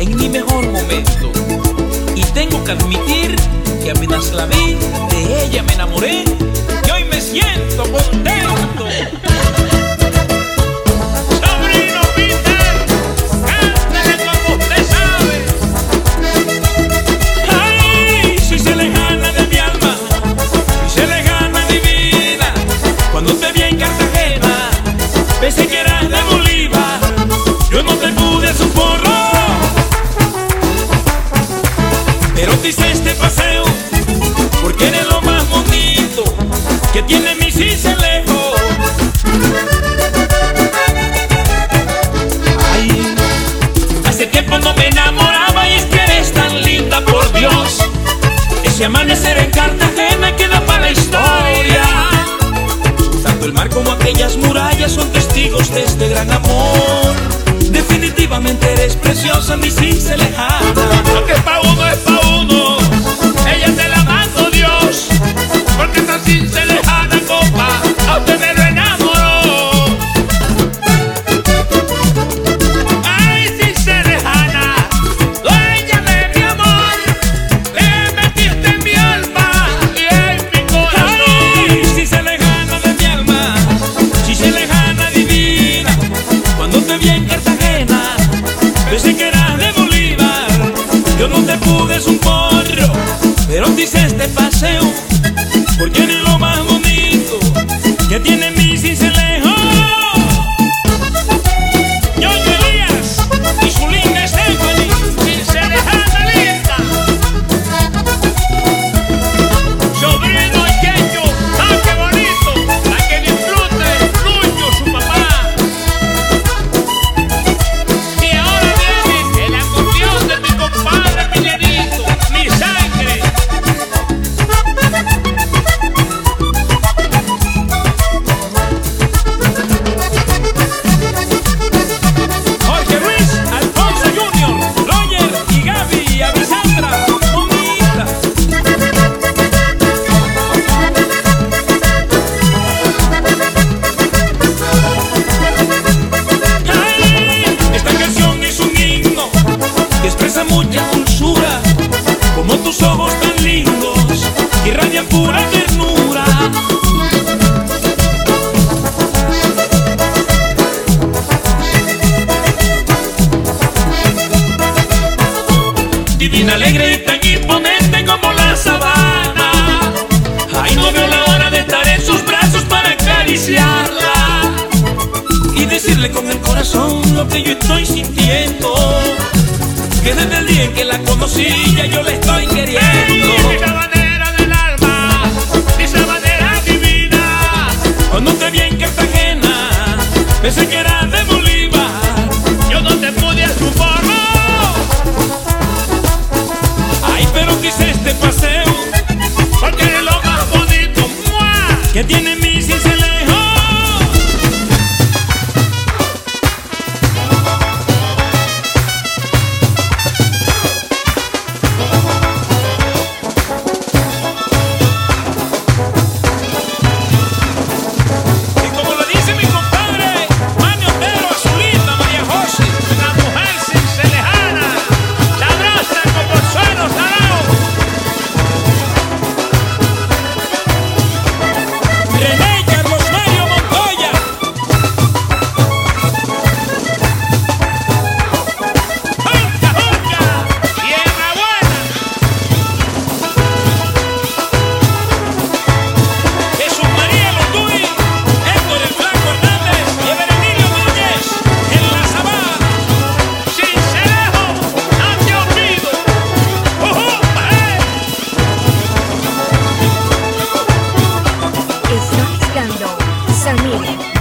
en mi mejor momento. Y tengo que admitir que apenas la vi, de ella me enamoré y hoy me siento contento. Sobrino Peter, cántale como usted hice este paseo, porque eres lo más bonito que tiene mi cincelejo. Ay, hace tiempo no me enamoraba y es que eres tan linda, por Dios. Ese amanecer en Cartagena queda para la historia. Tanto el mar como aquellas murallas son testigos de este gran amor. Definitivamente eres preciosa, mi cincelejada. En Cartagena, pensé que eras de Bolívar. Yo no te pude es un porro, pero te este paseo. Porque eres lo mucha dulzura, como tus ojos tan lindos irradian pura ternura. Divina, alegre y tan imponente como la sabana. Ay, no veo la hora de estar en sus brazos para acariciarla y decirle con el corazón lo que yo estoy sintiendo. Que desde el día en que la conocí ya yo la estoy queriendo. Ganglo.